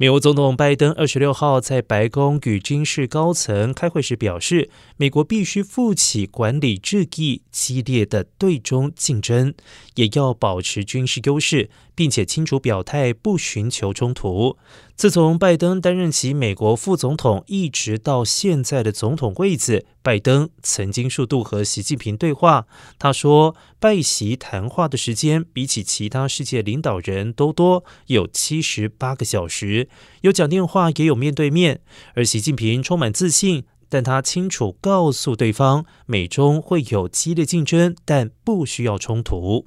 美国总统拜登二十六号在白宫与军事高层开会时表示，美国必须负起管理日益激烈的对中竞争，也要保持军事优势，并且清楚表态不寻求冲突。自从拜登担任起美国副总统，一直到现在的总统位子，拜登曾经数度和习近平对话。他说，拜习谈话的时间比起其他世界领导人都多，有七十八个小时，有讲电话，也有面对面。而习近平充满自信，但他清楚告诉对方，美中会有激烈竞争，但不需要冲突。